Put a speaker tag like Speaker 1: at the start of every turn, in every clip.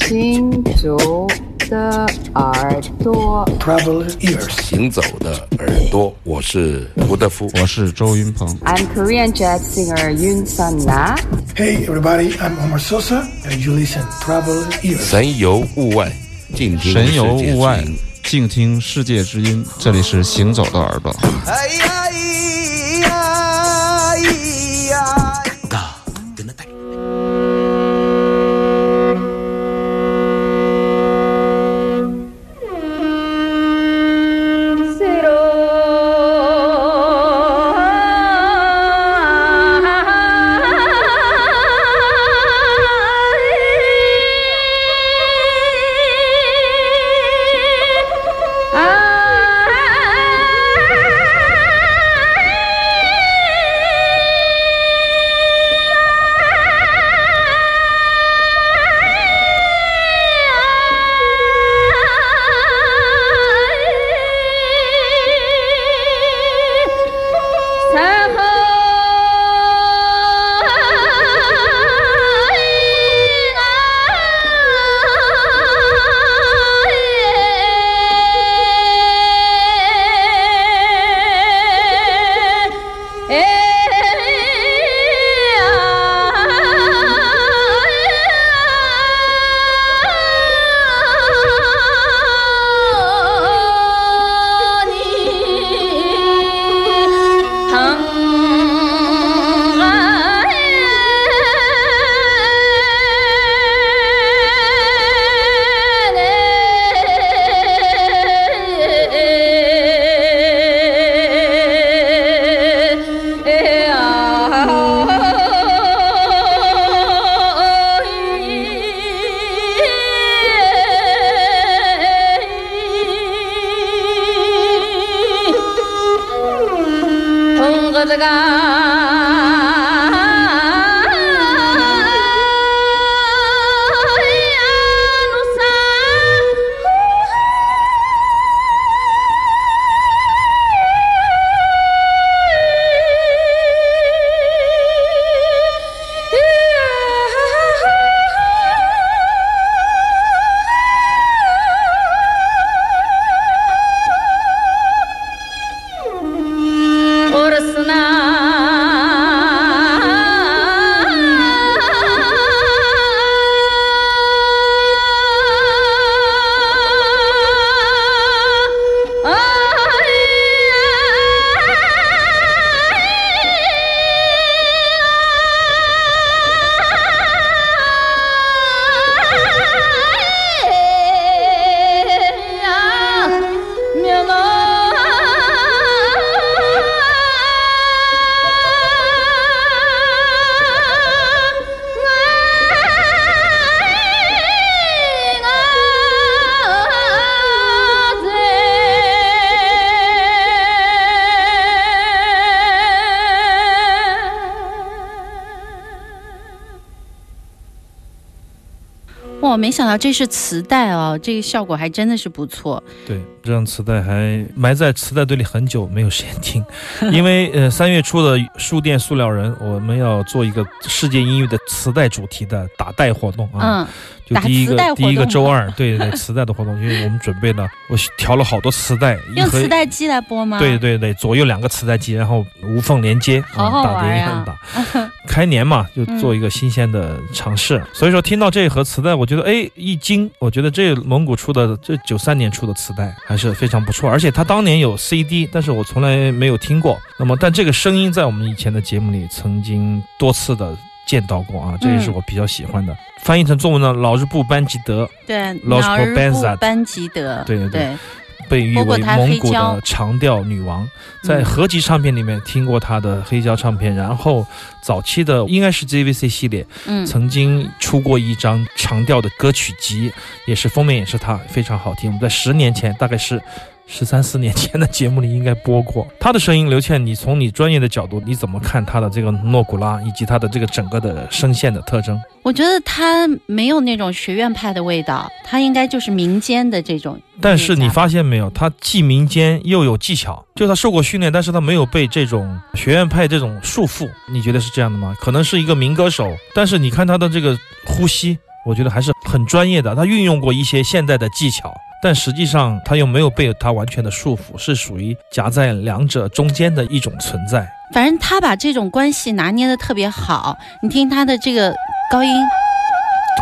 Speaker 1: 行走的耳朵
Speaker 2: ，Traveler ears.
Speaker 3: 行走的耳朵，我是胡德夫。
Speaker 4: 我是周云鹏。
Speaker 1: I'm Korean jazz singer Yoon Sun Na.
Speaker 2: Hey, everybody, I'm Omar Sosa, and you listen Traveler ears.
Speaker 3: 神游物外，静听
Speaker 4: 神游物外
Speaker 3: 音，
Speaker 4: 静听世界之音。这里是行走的耳朵。
Speaker 5: 哎呀啊
Speaker 6: 我，没想到这是磁带啊，这个效果还真的是不错。
Speaker 7: 对，这张磁带还埋在磁带堆里很久，没有时间听，因为呃三月初的书店塑料人，我们要做一个世界音乐的磁带主题的打带活动啊，
Speaker 6: 嗯，
Speaker 7: 就第一个第一个周二，对对对，磁带的活动，因为我们准备了，我调了好多磁带，一
Speaker 6: 用
Speaker 7: 盒
Speaker 6: 磁带机来播吗？
Speaker 7: 对对对，左右两个磁带机，然后无缝连接，
Speaker 6: 好好
Speaker 7: 打碟
Speaker 6: 玩呀
Speaker 7: 打。开年嘛，就做一个新鲜的尝试。所以说，听到这一盒磁带，我觉得哎一惊，我觉得这蒙古出的这九三年出的磁带还是非常不错，而且他当年有 CD，但是我从来没有听过。那么，但这个声音在我们以前的节目里曾经多次的。见到过啊，这也是我比较喜欢的。翻译成中文呢，老日布班吉德
Speaker 6: 对脑日部班吉德，
Speaker 7: 对对对
Speaker 6: 对，
Speaker 7: 被誉为蒙古的长调女王，在
Speaker 6: 嗯
Speaker 7: 合集唱片里面听过她的黑胶唱片，然后早期的应该是 JVC 系列，
Speaker 6: 嗯，
Speaker 7: 曾经出过一张长调的歌曲集，也是封面也是她，非常好听。我们在十年前，大概是。十三四年前的节目里应该播过他的声音。刘倩，你从你专业的角度，你怎么看他的这个诺古拉以及他的这个整个的声线的特征？
Speaker 6: 我觉得他没有那种学院派的味道，他应该就是民间的这种。
Speaker 7: 但是你发现没有，他既民间又有技巧，就他受过训练，但是他没有被这种学院派这种束缚。你觉得是这样的吗？可能是一个民歌手，但是你看他的这个呼吸，我觉得还是很专业的。他运用过一些现代的技巧，但实际上他又没有被他完全的束缚，是属于夹在两者中间的一种存在。
Speaker 6: 反正他把这种关系拿捏的特别好。你听他的这个高音，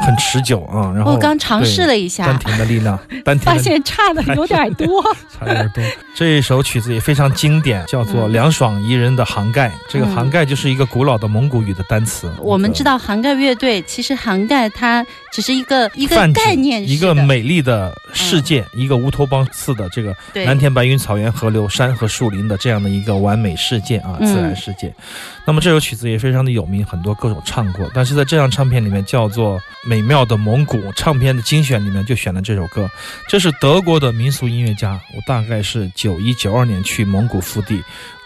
Speaker 7: 很持久啊。然后
Speaker 6: 我刚尝试了一下丹，
Speaker 7: 田的力量，丹田
Speaker 6: 发现差的有点多。
Speaker 7: 差有点多。这一首曲子也非常经典，叫做《
Speaker 6: 嗯
Speaker 7: 凉爽宜人的杭盖》。这个
Speaker 6: 嗯
Speaker 7: 杭盖就是一个古老的蒙古语的单词。
Speaker 6: 我们知道杭盖乐队，其实杭盖它只是一个一个概念，
Speaker 7: 一个美丽的世界，一个乌托邦似的这个
Speaker 6: 对
Speaker 7: 蓝天白云、草原、河流、山和树林的这样的一个完美世界啊，
Speaker 6: 嗯
Speaker 7: 自然世界。那么这首曲子也非常的有名，很多歌手唱过。但是在这张唱片里面叫做《美妙的蒙古》唱片的精选里面就选了这首歌。这是德国的民俗音乐家，我大概是九一九二年去蒙古腹地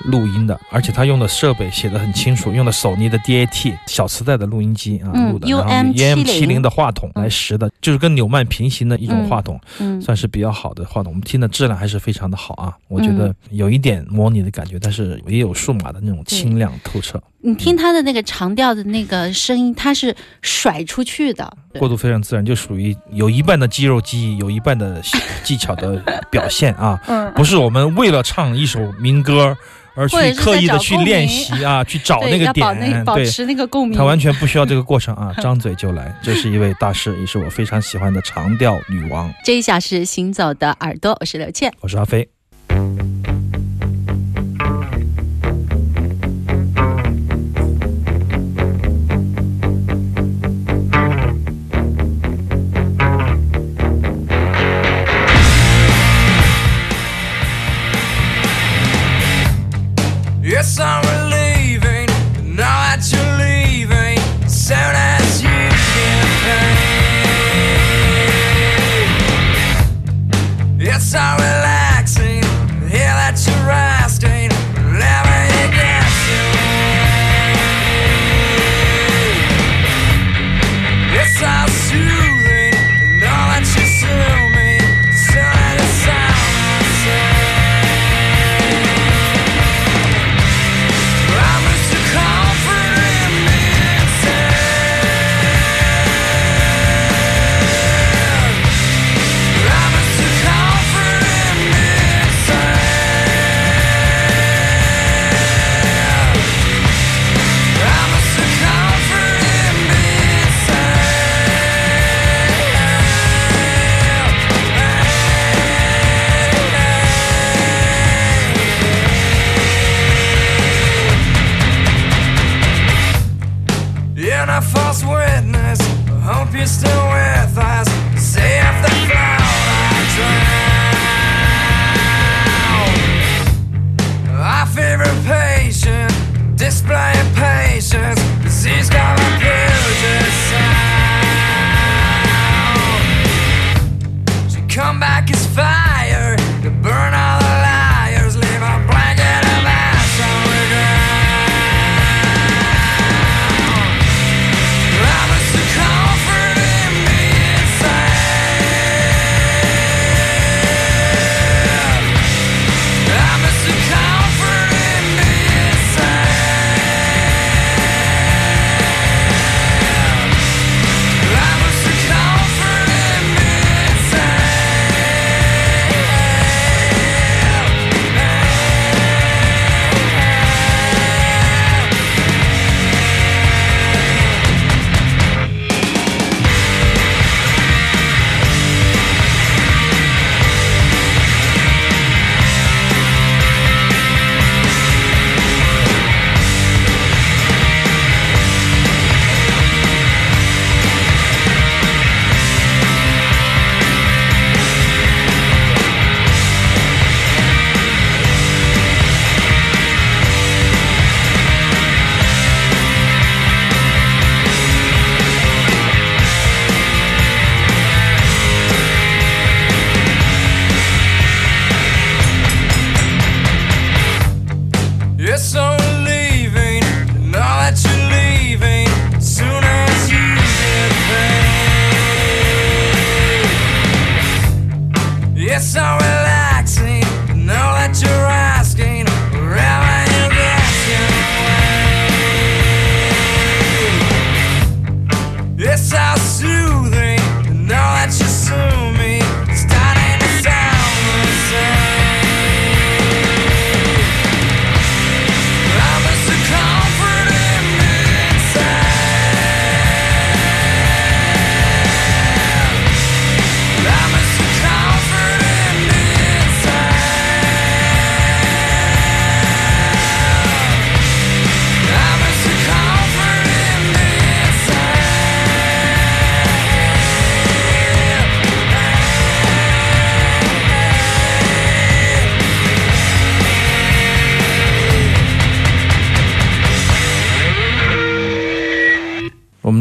Speaker 7: 录音的，而且他用的设备写的很清楚，用的索尼的 DAT 小磁带的录音机啊
Speaker 6: 嗯
Speaker 7: 录的，然后
Speaker 6: UM70
Speaker 7: EM 七零的话筒来拾的，就是跟纽曼平行的一种
Speaker 6: 嗯
Speaker 7: 话筒。
Speaker 6: 嗯，
Speaker 7: 算是比较好的话筒，我们听的质量还是非常的好啊。我觉得
Speaker 6: 嗯
Speaker 7: 有一点模拟的感觉，但是也有数码的那种清亮透彻，
Speaker 6: 你听他的那个长调的那个声音，它是甩出去的，
Speaker 7: 过渡非常自然，就属于有一半的肌肉记忆，有一半的技巧的表现啊。
Speaker 6: 嗯，
Speaker 7: 不是我们为了唱一首民歌而去刻意的去练习啊，去找，那个点，对。
Speaker 6: 保持那个共鸣
Speaker 7: 他。完全不需要这个过程啊，张嘴就来。这是一位大师，也是我非常喜欢的长调女王。
Speaker 6: 这一小时行走的耳朵，我是刘倩。
Speaker 7: 我是阿飞。
Speaker 5: It's fine. Relaxing. Now that you're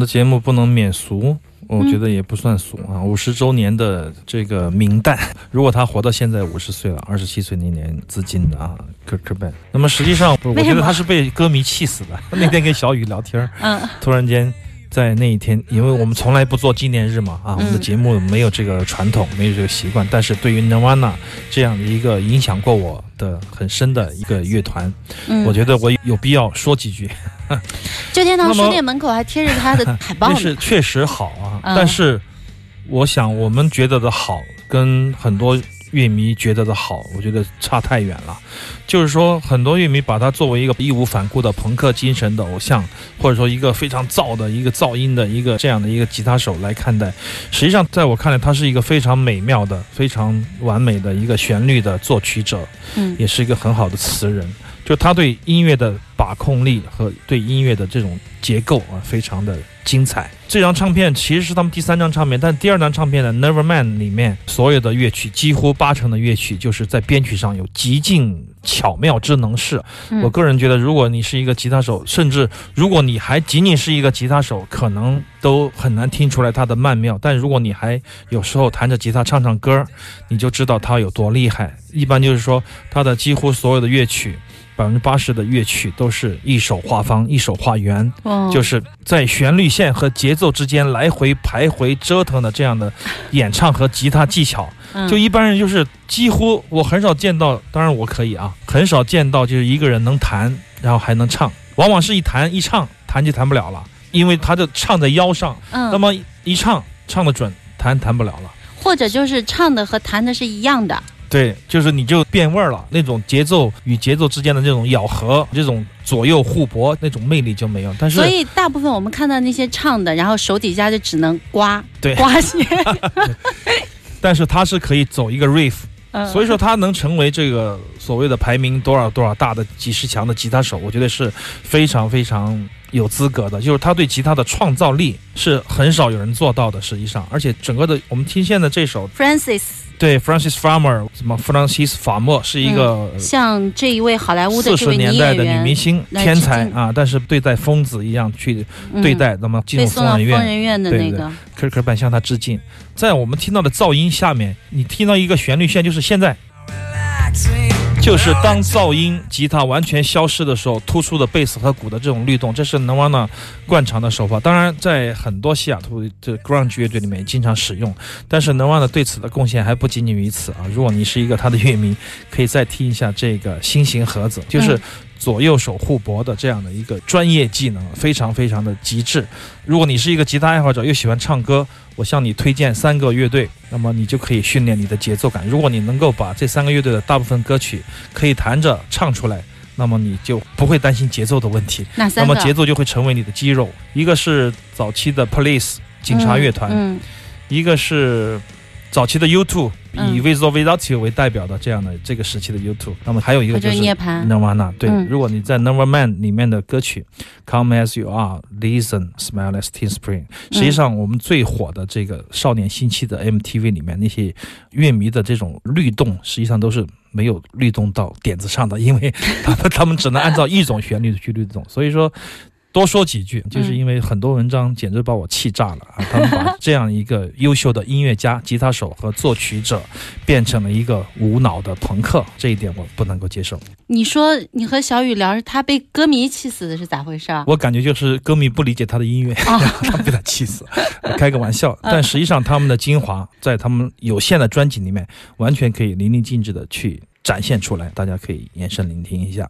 Speaker 7: 的节目不能免俗，我觉得也不算俗啊。五十周年的这个名旦，如果他活到现在五十岁了，二十七岁那年自尽的啊，科科本。那么实际上，我觉得他是被歌迷气死的。那天跟小雨聊天，
Speaker 6: 嗯
Speaker 7: 突然间在那一天，因为我们从来不做纪念日嘛，啊，我们的节目没有这个传统，没有这个习惯。但是对于 Nirvana 这样的一个影响过我的很深的一个乐团，
Speaker 6: 嗯，
Speaker 7: 我觉得我有必要说几句。
Speaker 6: 旧天堂书店门口还贴着他的 海报
Speaker 7: 那
Speaker 6: 呢。
Speaker 7: 是确实好啊，
Speaker 6: 嗯
Speaker 7: 但是我想我们觉得的好，跟很多乐迷觉得的好，我觉得差太远了。就是说，很多乐迷把他作为一个义无反顾的朋克精神的偶像，或者说一个非常燥的一个噪音的一个这样的一个吉他手来看待。实际上，在我看来，他是一个非常美妙的、非常完美的一个旋律的作曲者。
Speaker 6: 嗯
Speaker 7: 也是一个很好的词人，就他对音乐的把控力和对音乐的这种结构啊，非常的精彩。这张唱片其实是他们第三张唱片，但第二张唱片的《Neverman》里面所有的乐曲，几乎八成的乐曲就是在编曲上有极尽巧妙之能事。
Speaker 6: 嗯
Speaker 7: 我个人觉得，如果你是一个吉他手，甚至如果你还仅仅是一个吉他手，可能都很难听出来它的曼妙。但如果你还有时候弹着吉他唱唱歌，你就知道他有多厉害。一般就是说，他的几乎所有的乐曲，百分之八十的乐曲都是一手画方，一手画圆，
Speaker 6: 哦
Speaker 7: 就是在旋律线和节奏之间来回徘徊折腾的这样的演唱和吉他技巧。
Speaker 6: 嗯
Speaker 7: 就一般人就是几乎我很少见到，当然我可以啊，很少见到就是一个人能弹，然后还能唱，往往是一弹一唱，弹就弹不了了，因为他的唱在腰上，
Speaker 6: 嗯，
Speaker 7: 那么一唱唱得准，弹弹不了了。
Speaker 6: 或者就是唱的和弹的是一样的。
Speaker 7: 对，就是你就变味儿了，那种节奏与节奏之间的这种咬合，这种左右互搏，那种魅力就没有。但是
Speaker 6: 所以大部分我们看到那些唱的，然后手底下就只能刮
Speaker 7: 对
Speaker 6: 刮弦，
Speaker 7: 但是他是可以走一个 riff，
Speaker 6: 嗯
Speaker 7: 所以说他能成为这个所谓的排名多少多少大的几十强的吉他手，我觉得是非常非常有资格的。就是他对吉他的创造力是很少有人做到的，实际上，而且整个的我们听现在这首
Speaker 6: Francis
Speaker 7: 对 Francis Farmer 什么 Francis 法莫是一个。
Speaker 6: 像这一位好莱坞的
Speaker 7: 四十年代的女，明星，天才啊！但是对待疯子一样去
Speaker 6: 嗯
Speaker 7: 对待，那么进入
Speaker 6: 疯
Speaker 7: 疯人院，疯
Speaker 6: 人院的那个，
Speaker 7: 科科班向他致敬。在我们听到的噪音下面，你听到一个旋律线，就是现在
Speaker 5: Relaxing.
Speaker 7: 就是当噪音、吉他完全消失的时候，突出的贝斯和鼓的这种律动，这是 Nirvana 惯常的手法。当然，在很多西雅图的 grunge 乐队里面经常使用，但是 Nirvana 对此的贡献还不仅仅于此啊。如果你是一个他的乐迷，可以再听一下这个新型盒子，就是左右手互搏的这样的一个专业技能，非常非常的极致。如果你是一个吉他爱好者，又喜欢唱歌，我向你推荐三个乐队，那么你就可以训练你的节奏感。如果你能够把这三个乐队的大部分歌曲可以弹着唱出来，那么你就不会担心节奏的问题，那？么节奏就会成为你的肌肉。一个是早期的 Police 警察乐团，
Speaker 6: 嗯，
Speaker 7: 一个是早期的 U2，
Speaker 6: 嗯
Speaker 7: 以 or Without You 为代表的这样的这个时期的 U2，那么还有一个就是。Nirvana，对，
Speaker 6: 嗯
Speaker 7: 如果你在 Neverman 里面的歌曲 Come As You Are、Listen、Smile As Teen Spring，实际上我们最火的这个少年星期的 MTV 里面那些乐迷的这种律动，实际上都是没有律动到点子上的，因为他们他们只能按照一种旋律去律动，所以说。多说几句，就是因为很多文章简直把我气炸了啊！他们把这样一个优秀的音乐家、吉他手和作曲者变成了一个无脑的朋克，这一点我不能够接受。
Speaker 6: 你说你和小雨聊，他被歌迷气死的是咋回事啊？
Speaker 7: 我感觉就是歌迷不理解他的音乐，
Speaker 6: 啊
Speaker 7: 他被他气死。开个玩笑，但实际上他们的精华在他们有限的专辑里面，完全可以淋漓尽致的去展现出来，大家可以延伸聆听一下。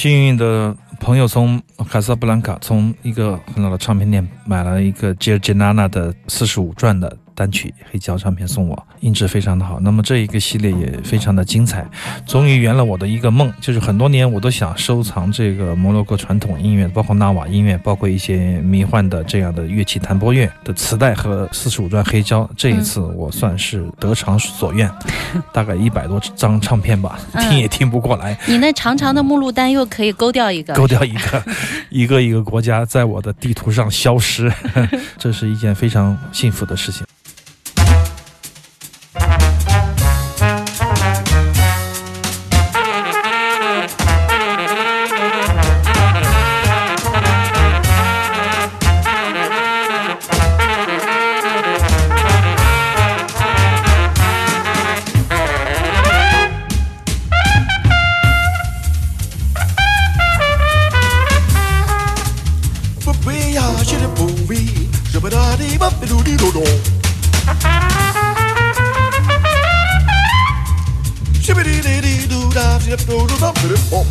Speaker 7: 幸运的朋友从卡萨布兰卡从一个很老的唱片店买了一个杰杰娜娜的四十五转的单曲黑胶唱片送我，音质非常的好。那么这一个系列也非常的精彩，终于圆了我的一个梦，就是很多年我都想收藏这个摩洛哥传统音乐，包括纳瓦音乐，包括一些迷幻的这样的乐器弹拨乐的磁带和四十五转黑胶。这一次我算是得偿所愿，大概一百多张唱片吧，
Speaker 6: 嗯
Speaker 7: 听也听不过来。
Speaker 6: 你那长长的目录单又可以勾掉一个，
Speaker 7: 勾掉一个，一个一个国家在我的地图上消失，这是一件非常幸福的事情。
Speaker 8: 어?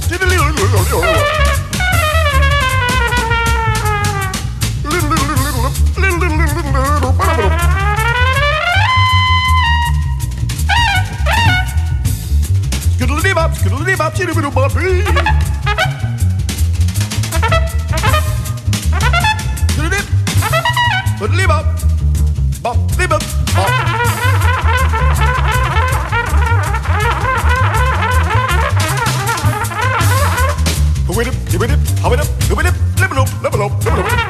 Speaker 8: with it, give it, how it up, do it, level up, level up,
Speaker 7: level up.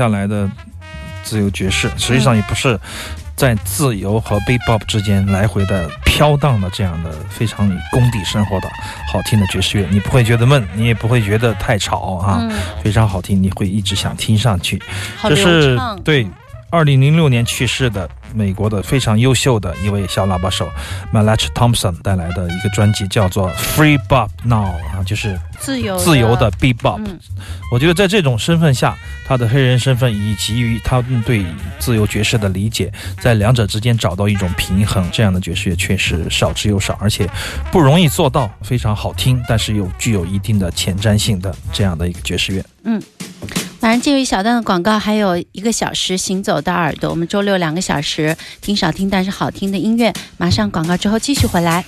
Speaker 7: 下来的自由爵士，实际上也不是在自由和 bebop 之间来回的飘荡的这样的非常以功底生活的好听的爵士乐，你不会觉得闷，你也不会觉得太吵啊，
Speaker 6: 嗯，
Speaker 7: 非常好听，你会一直想听上去。
Speaker 6: 好流
Speaker 7: 这是
Speaker 6: 畅。
Speaker 7: 对，二零零六年去世的美国的非常优秀的一位小喇叭手 Malach Thompson 带来的一个专辑，叫做《Free Bop Now》啊，就是
Speaker 6: 自由
Speaker 7: 自由的 bebop。
Speaker 6: 嗯
Speaker 7: 我觉得在这种身份下，他的黑人身份以及于他们对自由爵士的理解，在两者之间找到一种平衡，这样的爵士乐确实少之又少，而且不容易做到，非常好听，但是又具有一定的前瞻性的这样的一个爵士乐。
Speaker 6: 马上进入一小段的广告，还有一个小时行走的耳朵。我们周六两个小时听少听但是好听的音乐，马上广告之后继续回来。